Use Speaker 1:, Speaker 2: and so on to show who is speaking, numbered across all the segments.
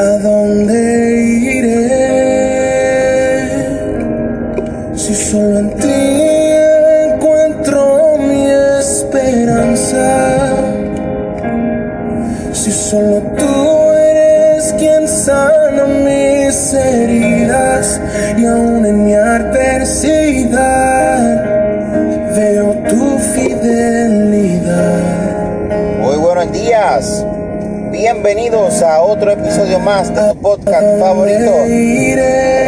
Speaker 1: ¿A dónde
Speaker 2: Bienvenidos a otro episodio más de tu podcast favorito,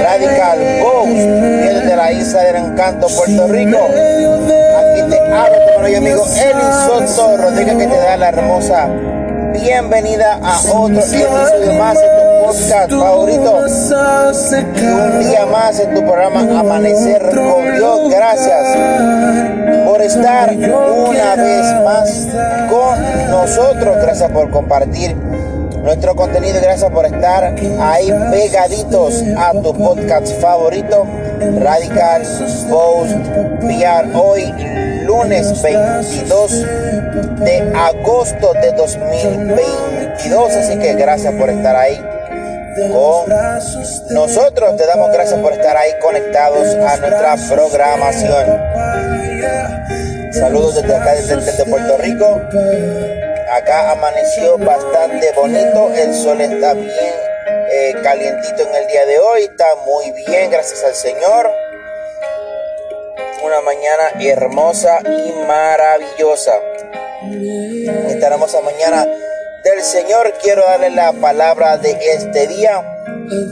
Speaker 2: Radical Ghost, desde la isla del encanto, Puerto Rico. Aquí te hablo tu buen amigo Eli Soto Rodríguez que te da la hermosa bienvenida a otro episodio más de tu podcast favorito. Y un día más en tu programa Amanecer con Dios. Gracias por estar una vez más con nosotros. Gracias por compartir nuestro contenido y gracias por estar ahí pegaditos a tu podcast favorito, Radical Post PR. Hoy, lunes 22 de agosto de 2022. Así que gracias por estar ahí con nosotros. Te damos gracias por estar ahí conectados a nuestra programación. Saludos desde acá, desde, desde Puerto Rico. Acá amaneció bastante bonito. El sol está bien eh, calientito en el día de hoy. Está muy bien, gracias al Señor. Una mañana hermosa y maravillosa. Esta hermosa mañana del Señor quiero darle la palabra de este día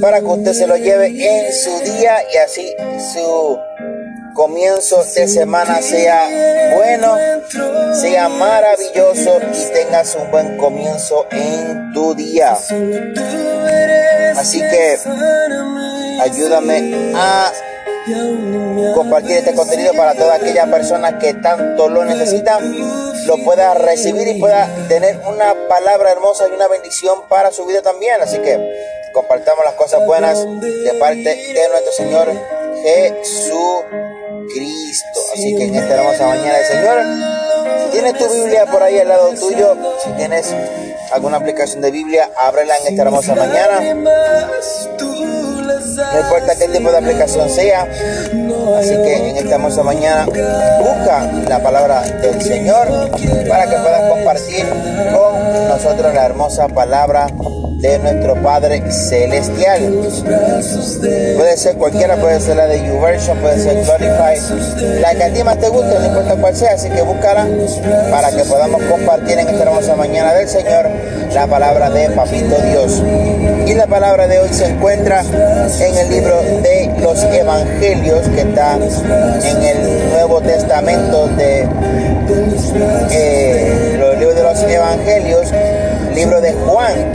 Speaker 2: para que usted se lo lleve en su día y así su comienzo de semana sea bueno, sea maravilloso y tengas un buen comienzo en tu día. Así que ayúdame a compartir este contenido para toda aquella persona que tanto lo necesita, lo pueda recibir y pueda tener una palabra hermosa y una bendición para su vida también. Así que compartamos las cosas buenas de parte de nuestro Señor Jesucristo. Así que en esta hermosa mañana del Señor, si tienes tu Biblia por ahí al lado tuyo, si tienes alguna aplicación de Biblia, ábrela en esta hermosa mañana. No importa qué tipo de aplicación sea. Así que en esta hermosa mañana busca la palabra del Señor para que puedas compartir con nosotros la hermosa palabra de nuestro Padre Celestial. Puede ser cualquiera, puede ser la de YouVersion, puede ser Glorify, la que a ti más te guste, no importa cuál sea, así que búscala para que podamos compartir en esta hermosa mañana del Señor la palabra de Papito Dios. Y la palabra de hoy se encuentra en el libro de los Evangelios que está en el Nuevo Testamento de eh, los libros de los Evangelios, libro de Juan.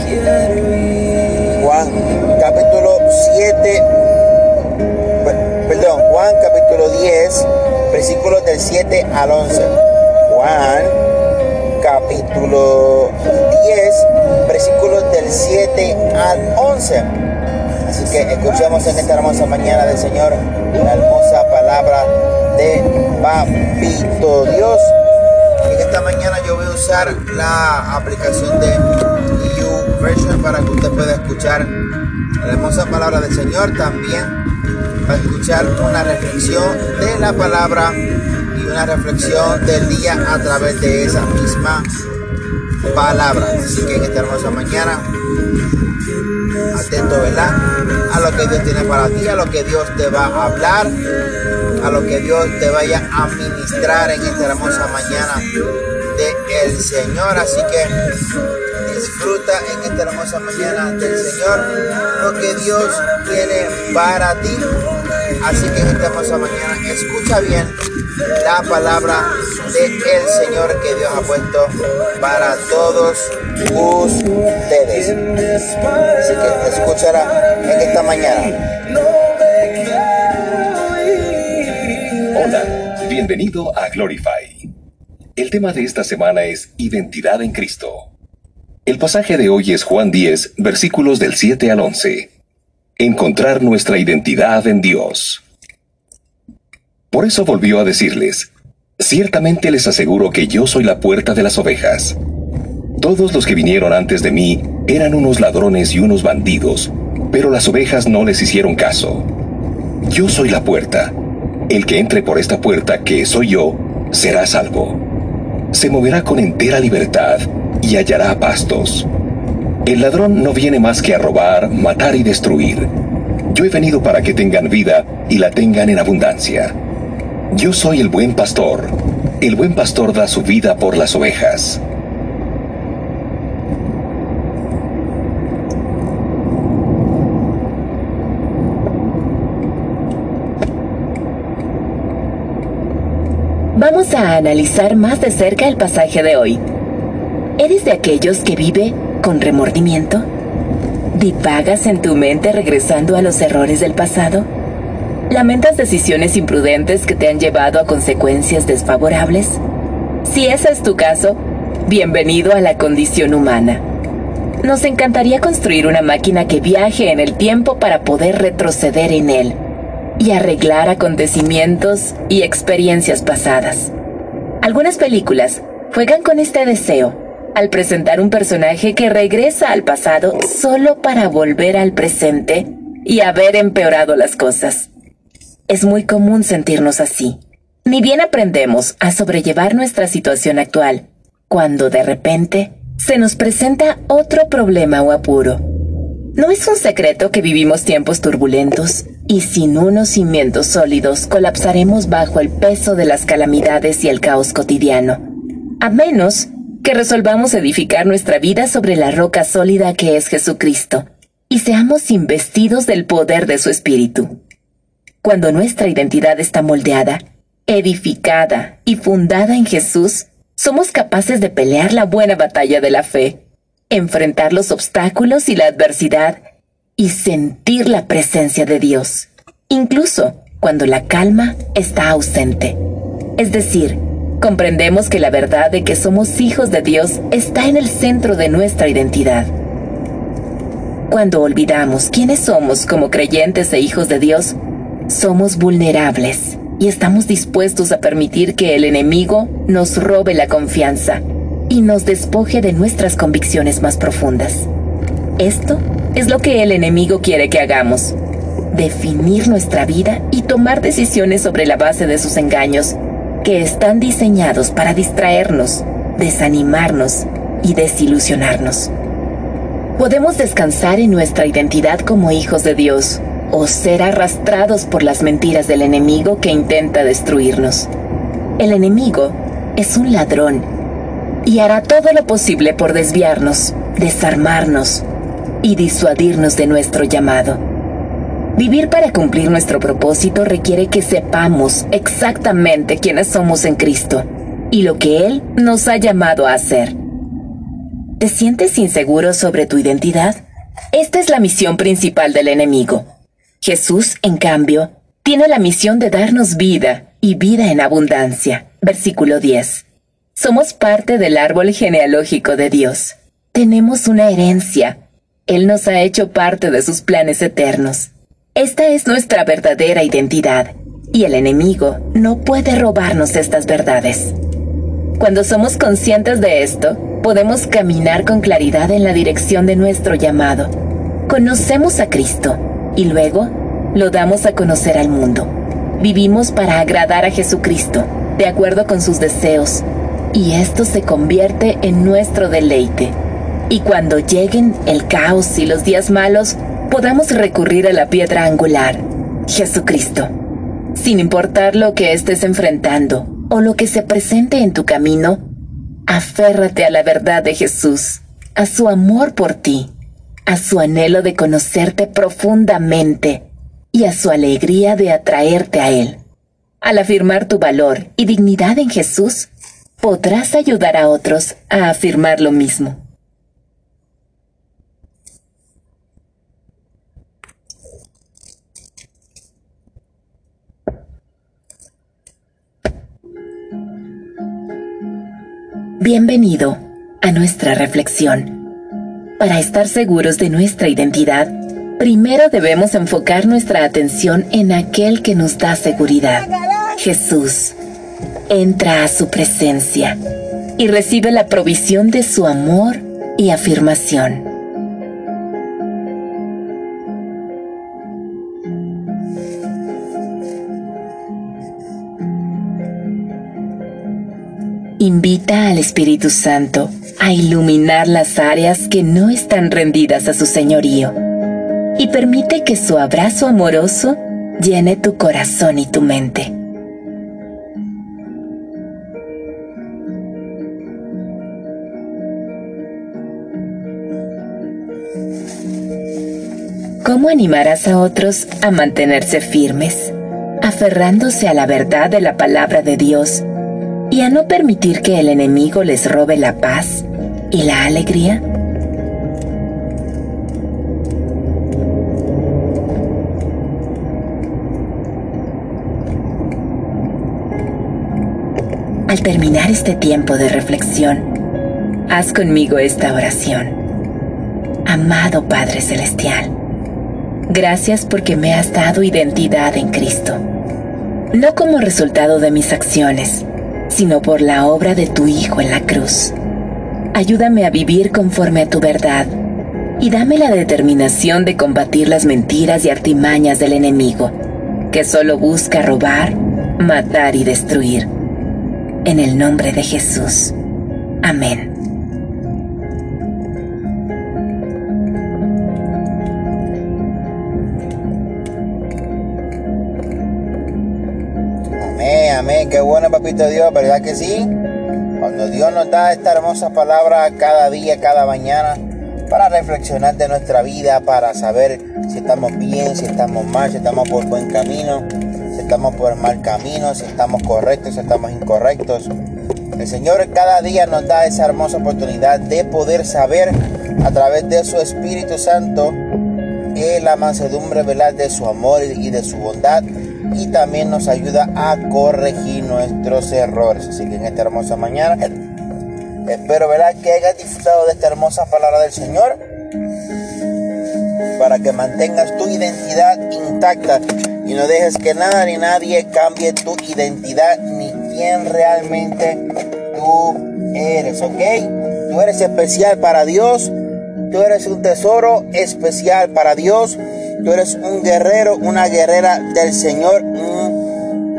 Speaker 2: Juan capítulo 7, perdón, Juan capítulo 10, versículos del 7 al 11. Juan capítulo 10, versículos del 7 al 11. Así que escuchemos en esta hermosa mañana del Señor la hermosa palabra de Papito Dios. Esta mañana yo voy a usar la aplicación de YouVersion para que usted pueda escuchar la hermosa palabra del Señor. También para escuchar una reflexión de la palabra y una reflexión del día a través de esa misma palabra. Así que en esta hermosa mañana, atento, ¿verdad? A lo que Dios tiene para ti, a lo que Dios te va a hablar, a lo que Dios te vaya a ministrar en esta hermosa mañana de el Señor. Así que disfruta en esta hermosa mañana del Señor lo que Dios tiene para ti. Así que en esta hermosa mañana escucha bien la palabra del el Señor que Dios ha puesto para todos ustedes. Así que escuchará en esta mañana.
Speaker 3: Hola, bienvenido a Glorify. El tema de esta semana es Identidad en Cristo. El pasaje de hoy es Juan 10, versículos del 7 al 11. Encontrar nuestra identidad en Dios. Por eso volvió a decirles, Ciertamente les aseguro que yo soy la puerta de las ovejas. Todos los que vinieron antes de mí eran unos ladrones y unos bandidos, pero las ovejas no les hicieron caso. Yo soy la puerta. El que entre por esta puerta, que soy yo, será salvo. Se moverá con entera libertad y hallará pastos. El ladrón no viene más que a robar, matar y destruir. Yo he venido para que tengan vida y la tengan en abundancia. Yo soy el buen pastor. El buen pastor da su vida por las ovejas.
Speaker 4: Vamos a analizar más de cerca el pasaje de hoy. ¿Eres de aquellos que vive con remordimiento? ¿Divagas en tu mente regresando a los errores del pasado? ¿Lamentas decisiones imprudentes que te han llevado a consecuencias desfavorables? Si ese es tu caso, bienvenido a la condición humana. Nos encantaría construir una máquina que viaje en el tiempo para poder retroceder en él y arreglar acontecimientos y experiencias pasadas. Algunas películas juegan con este deseo al presentar un personaje que regresa al pasado solo para volver al presente y haber empeorado las cosas. Es muy común sentirnos así. Ni bien aprendemos a sobrellevar nuestra situación actual, cuando de repente se nos presenta otro problema o apuro. No es un secreto que vivimos tiempos turbulentos y sin unos cimientos sólidos colapsaremos bajo el peso de las calamidades y el caos cotidiano. A menos que resolvamos edificar nuestra vida sobre la roca sólida que es Jesucristo y seamos investidos del poder de su Espíritu. Cuando nuestra identidad está moldeada, edificada y fundada en Jesús, somos capaces de pelear la buena batalla de la fe, enfrentar los obstáculos y la adversidad y sentir la presencia de Dios, incluso cuando la calma está ausente. Es decir, comprendemos que la verdad de que somos hijos de Dios está en el centro de nuestra identidad. Cuando olvidamos quiénes somos como creyentes e hijos de Dios, somos vulnerables y estamos dispuestos a permitir que el enemigo nos robe la confianza y nos despoje de nuestras convicciones más profundas. Esto es lo que el enemigo quiere que hagamos. Definir nuestra vida y tomar decisiones sobre la base de sus engaños que están diseñados para distraernos, desanimarnos y desilusionarnos. Podemos descansar en nuestra identidad como hijos de Dios o ser arrastrados por las mentiras del enemigo que intenta destruirnos. El enemigo es un ladrón y hará todo lo posible por desviarnos, desarmarnos y disuadirnos de nuestro llamado. Vivir para cumplir nuestro propósito requiere que sepamos exactamente quiénes somos en Cristo y lo que Él nos ha llamado a hacer. ¿Te sientes inseguro sobre tu identidad? Esta es la misión principal del enemigo. Jesús, en cambio, tiene la misión de darnos vida y vida en abundancia. Versículo 10. Somos parte del árbol genealógico de Dios. Tenemos una herencia. Él nos ha hecho parte de sus planes eternos. Esta es nuestra verdadera identidad y el enemigo no puede robarnos estas verdades. Cuando somos conscientes de esto, podemos caminar con claridad en la dirección de nuestro llamado. Conocemos a Cristo y luego lo damos a conocer al mundo. Vivimos para agradar a Jesucristo, de acuerdo con sus deseos, y esto se convierte en nuestro deleite. Y cuando lleguen el caos y los días malos, podamos recurrir a la piedra angular, Jesucristo. Sin importar lo que estés enfrentando o lo que se presente en tu camino, aférrate a la verdad de Jesús, a su amor por ti, a su anhelo de conocerte profundamente y a su alegría de atraerte a Él. Al afirmar tu valor y dignidad en Jesús, podrás ayudar a otros a afirmar lo mismo. Bienvenido a nuestra reflexión. Para estar seguros de nuestra identidad, primero debemos enfocar nuestra atención en aquel que nos da seguridad, Jesús. Entra a su presencia. y recibe la provisión de su amor y afirmación. Invita al Espíritu Santo a iluminar las áreas que no están rendidas a su señorío y permite que su abrazo amoroso llene tu corazón y tu mente. ¿Cómo animarás a otros a mantenerse firmes, aferrándose a la verdad de la palabra de Dios y a no permitir que el enemigo les robe la paz y la alegría? Al terminar este tiempo de reflexión, haz conmigo esta oración. Amado Padre Celestial, gracias porque me has dado identidad en Cristo, no como resultado de mis acciones, sino por la obra de tu Hijo en la cruz. Ayúdame a vivir conforme a tu verdad y dame la determinación de combatir las mentiras y artimañas del enemigo, que solo busca robar, matar y destruir en el nombre de Jesús. Amén.
Speaker 2: Amén, amén. Qué bueno, papito Dios, ¿verdad que sí? Cuando Dios nos da esta hermosa palabra cada día, cada mañana, para reflexionar de nuestra vida, para saber si estamos bien, si estamos mal, si estamos por buen camino estamos por mal camino, si estamos correctos, si estamos incorrectos. El Señor cada día nos da esa hermosa oportunidad de poder saber a través de su Espíritu Santo que la mansedumbre ¿verdad? de su amor y de su bondad y también nos ayuda a corregir nuestros errores. Así que en esta hermosa mañana espero ¿verdad? que hayas disfrutado de esta hermosa palabra del Señor para que mantengas tu identidad intacta y no dejes que nada ni nadie cambie tu identidad ni quién realmente tú eres, ¿ok? Tú eres especial para Dios, tú eres un tesoro especial para Dios, tú eres un guerrero, una guerrera del Señor, un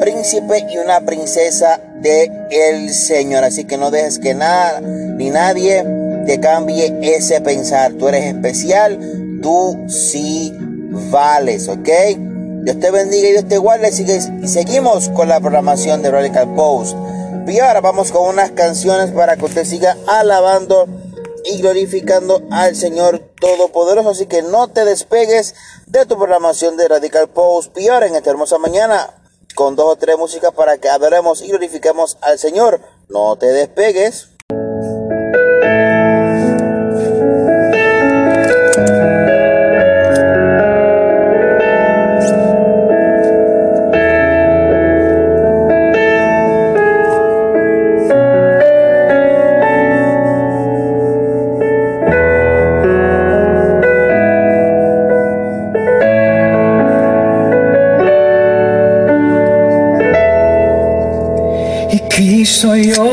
Speaker 2: príncipe y una princesa del el Señor. Así que no dejes que nada ni nadie te cambie ese pensar. Tú eres especial, tú sí vales, ¿ok? Dios te bendiga y Dios te guarde. Seguimos con la programación de Radical Post. Y vamos con unas canciones para que usted siga alabando y glorificando al Señor Todopoderoso. Así que no te despegues de tu programación de Radical Post. Y ahora en esta hermosa mañana con dos o tres músicas para que adoremos y glorifiquemos al Señor. No te despegues.
Speaker 1: 所有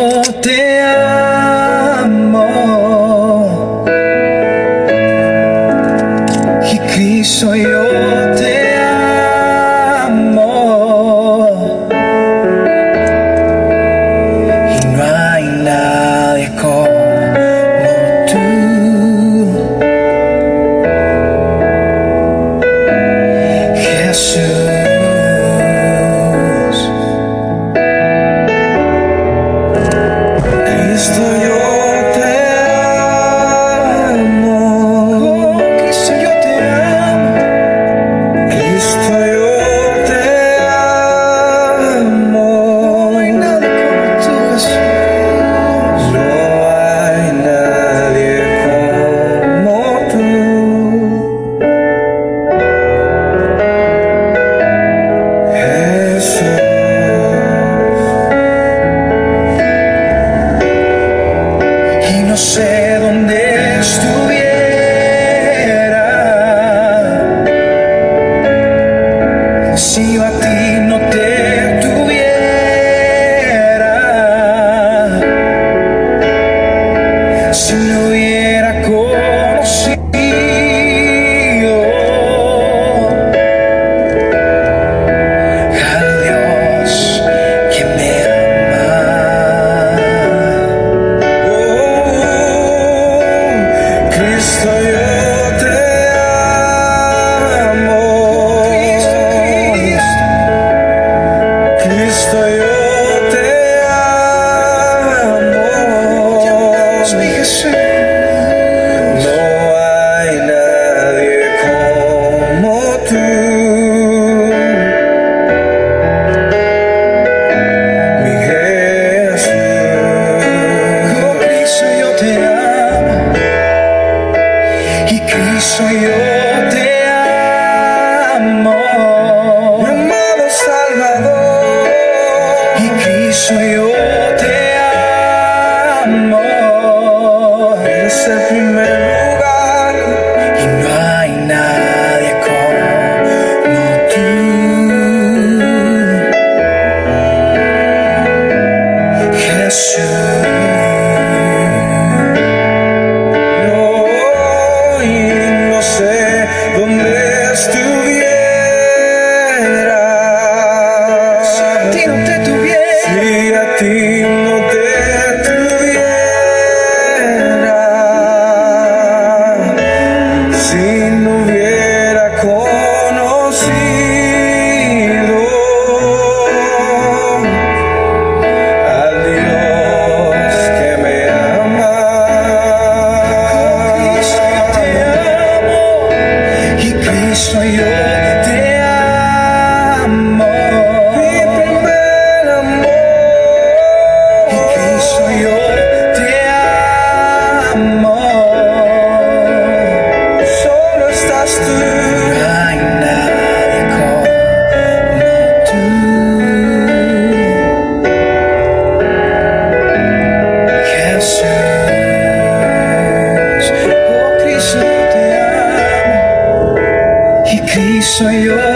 Speaker 1: 所有。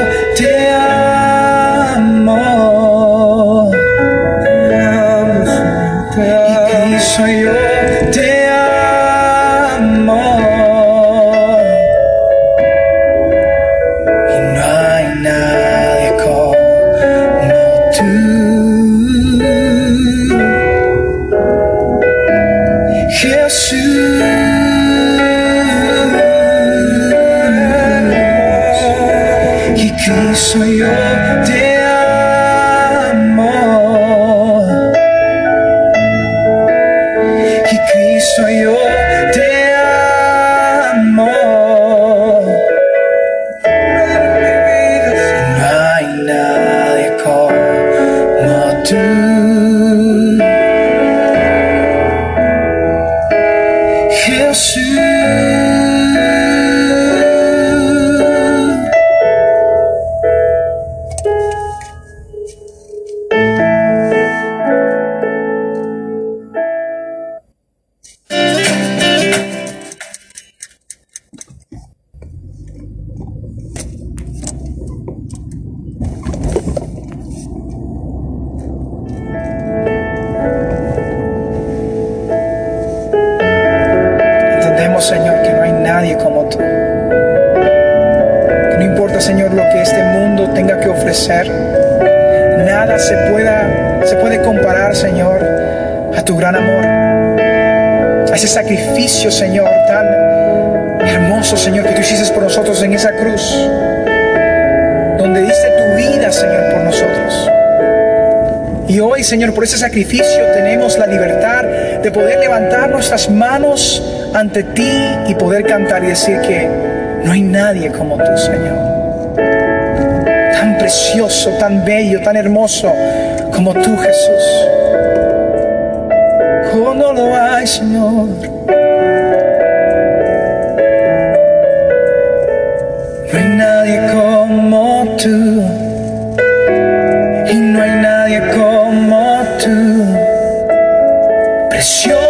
Speaker 1: 是。por ese sacrificio tenemos la libertad de poder levantar nuestras manos ante ti y poder cantar y decir que no hay nadie como tú, Señor. Tan precioso, tan bello, tan hermoso como tú, Jesús. Como no lo hay, Señor. No hay nadie como tú. Y no hay nadie como
Speaker 2: しよ。う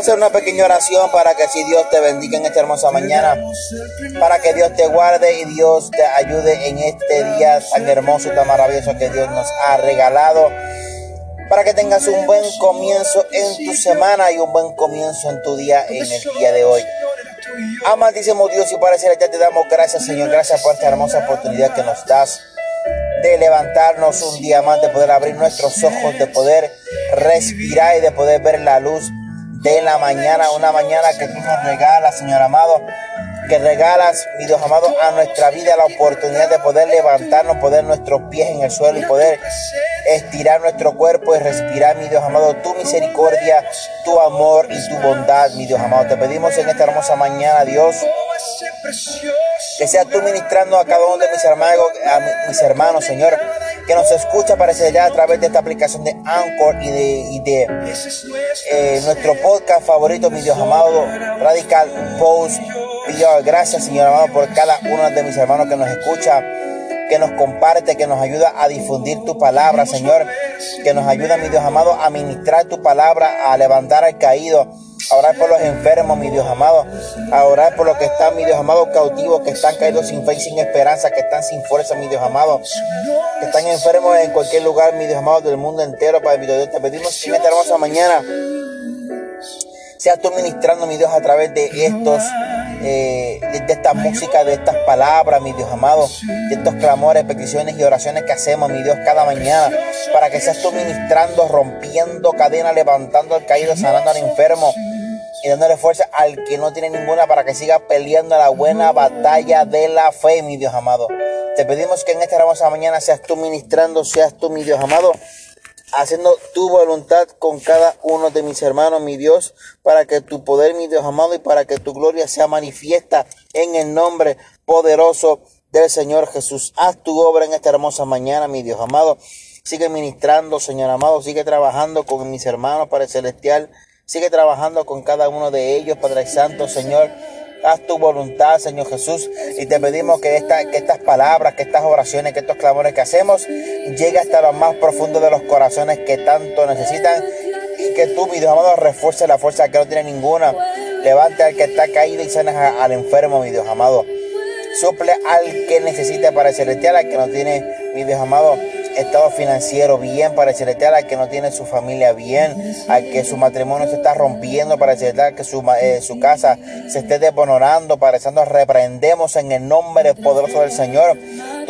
Speaker 2: a hacer una pequeña oración para que si Dios te bendiga en esta hermosa mañana, para que Dios te guarde y Dios te ayude en este día tan hermoso y tan maravilloso que Dios nos ha regalado. Para que tengas un buen comienzo en tu semana y un buen comienzo en tu día en el día de hoy. Amantísimo Dios y decirle ya te damos gracias Señor, gracias por esta hermosa oportunidad que nos das de levantarnos un día más, de poder abrir nuestros ojos, de poder respirar y de poder ver la luz de la mañana, una mañana que tú nos regalas, Señor amado, que regalas, mi Dios amado, a nuestra vida la oportunidad de poder levantarnos, poder nuestros pies en el suelo y poder estirar nuestro cuerpo y respirar, mi Dios amado, tu misericordia, tu amor y tu bondad, mi Dios amado. Te pedimos en esta hermosa mañana, Dios, que seas tú ministrando a cada uno de mis hermanos, a mi- mis hermanos, Señor, que nos escucha para allá a través de esta aplicación de Anchor y de, y de eh, nuestro podcast favorito, mi Dios amado, Radical Post. Gracias, Señor amado, por cada uno de mis hermanos que nos escucha, que nos comparte, que nos ayuda a difundir tu palabra, Señor, que nos ayuda, mi Dios amado, a ministrar tu palabra, a levantar al caído, a orar por los enfermos, mi Dios amado, a orar por los que están, mi Dios amado, cautivos, que están caídos sin fe y sin esperanza, que están sin fuerza, mi Dios amado, que están enfermos en cualquier lugar, mi Dios amado, del mundo entero, Padre, mi Dios, te pedimos en esta hermosa mañana seas tú ministrando, mi Dios, a través de estos, eh, de, de esta música, de estas palabras, mi Dios amado, de estos clamores, peticiones y oraciones que hacemos, mi Dios, cada mañana, para que seas tú ministrando, rompiendo cadenas, levantando al caído, sanando al enfermo y dándole fuerza al que no tiene ninguna para que siga peleando la buena batalla de la fe, mi Dios amado. Te pedimos que en esta hermosa mañana seas tú ministrando, seas tú, mi Dios amado, haciendo tu voluntad con cada uno de mis hermanos, mi Dios, para que tu poder, mi Dios amado, y para que tu gloria sea manifiesta en el nombre poderoso del Señor Jesús. Haz tu obra en esta hermosa mañana, mi Dios amado. Sigue ministrando, Señor amado. Sigue trabajando con mis hermanos, Padre Celestial. Sigue trabajando con cada uno de ellos, Padre Santo, Señor. Haz tu voluntad, Señor Jesús, y te pedimos que, que estas palabras, que estas oraciones, que estos clamores que hacemos, llegue hasta lo más profundo de los corazones que tanto necesitan y que tú, mi Dios amado, refuerce la fuerza que no tiene ninguna. Levante al que está caído y sanes a- al enfermo, mi Dios amado. Suple al que necesita para el celestial, al que no tiene, mi Dios amado, estado financiero bien para el celestial, al que no tiene su familia bien, al que su matrimonio se está rompiendo para el celestial, que su, eh, su casa se esté desbonorando, para santo reprendemos en el nombre poderoso del Señor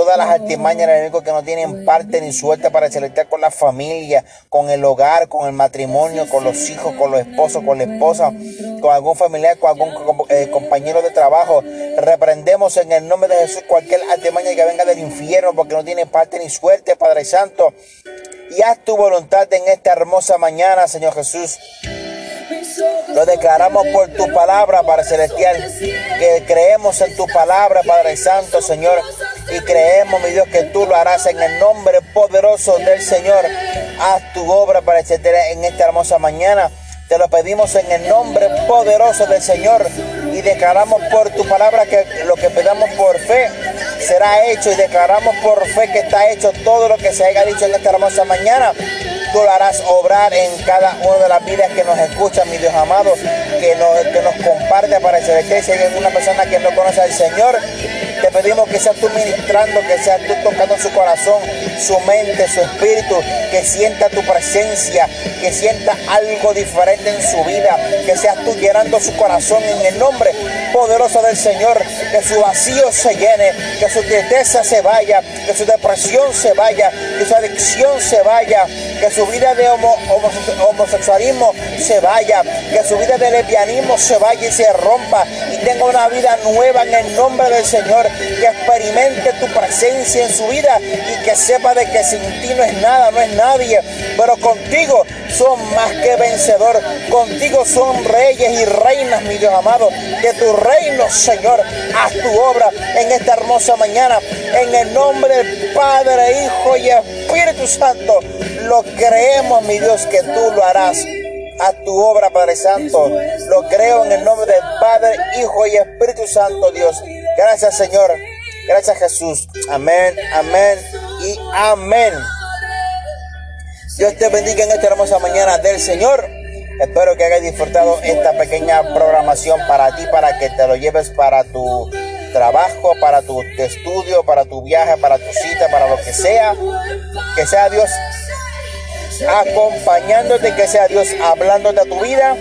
Speaker 2: todas las artimañas del enemigo que no tienen parte ni suerte para el celestial con la familia, con el hogar, con el matrimonio, con los hijos, con los esposos, con la esposa, con algún familiar, con algún eh, compañero de trabajo. Reprendemos en el nombre de Jesús cualquier artimaña que venga del infierno porque no tiene parte ni suerte, Padre Santo. Y haz tu voluntad en esta hermosa mañana, Señor Jesús. Lo declaramos por tu palabra, Padre Celestial, que creemos en tu palabra, Padre Santo, Señor, y creemos, mi Dios, que tú lo harás en el nombre poderoso del Señor. Haz tu obra, Padre Celestial, en esta hermosa mañana. Te lo pedimos en el nombre poderoso del Señor y declaramos por tu palabra que lo que pedamos por fe será hecho y declaramos por fe que está hecho todo lo que se haya dicho en esta hermosa mañana. Tú lo harás obrar en cada una de las vidas que nos escuchan, mi Dios amado, que nos, que nos comparte para el celestial. Si hay alguna persona que no conoce al Señor, Te pedimos que seas tú ministrando, que seas tú tocando su corazón, su mente, su espíritu, que sienta tu presencia, que sienta algo diferente en su vida, que seas tú llenando su corazón en el nombre poderoso del Señor, que su vacío se llene, que su tristeza se vaya, que su depresión se vaya, que su adicción se vaya, que su vida de homosexualismo se vaya, que su vida de lesbianismo se vaya y se rompa y tenga una vida nueva en el nombre del Señor, que experimente tu presencia en su vida y que sepa de que sin ti no es nada, no es nadie, pero contigo son más que vencedor, contigo son reyes y reinas, mi Dios amado, de tu reino, Señor, haz tu obra en esta hermosa mañana, en el nombre del Padre, Hijo y Espíritu Santo, lo creemos, mi Dios, que tú lo harás a tu obra, Padre Santo. Lo creo en el nombre del Padre, Hijo y Espíritu Santo, Dios. Gracias, Señor. Gracias, Jesús. Amén, amén y amén. Dios te bendiga en esta hermosa mañana del Señor. Espero que hayas disfrutado esta pequeña programación para ti, para que te lo lleves para tu trabajo, para tu estudio, para tu viaje, para tu cita, para lo que sea. Que sea Dios acompañándote, que sea Dios hablándote a tu vida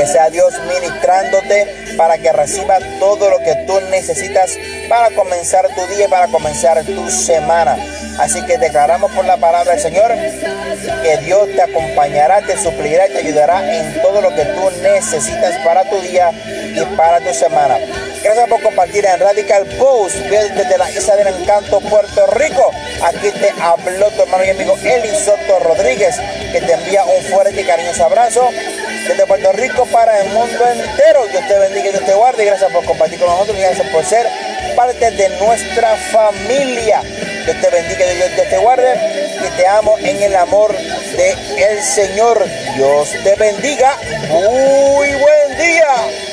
Speaker 2: que sea Dios ministrándote para que recibas todo lo que tú necesitas para comenzar tu día, para comenzar tu semana. Así que declaramos por la palabra del Señor que Dios te acompañará, te suplirá y te ayudará en todo lo que tú necesitas para tu día y para tu semana. Gracias por compartir en Radical Post desde la Isla del Encanto, Puerto Rico. Aquí te habló tu hermano y amigo Eli Soto Rodríguez, que te envía un fuerte y cariñoso abrazo desde Puerto Rico para el mundo entero. Dios te bendiga Dios te guarde. Gracias por compartir con nosotros y gracias por ser parte de nuestra familia. Dios te bendiga Dios te guarde. Y te amo en el amor de Señor. Dios te bendiga. Muy buen día.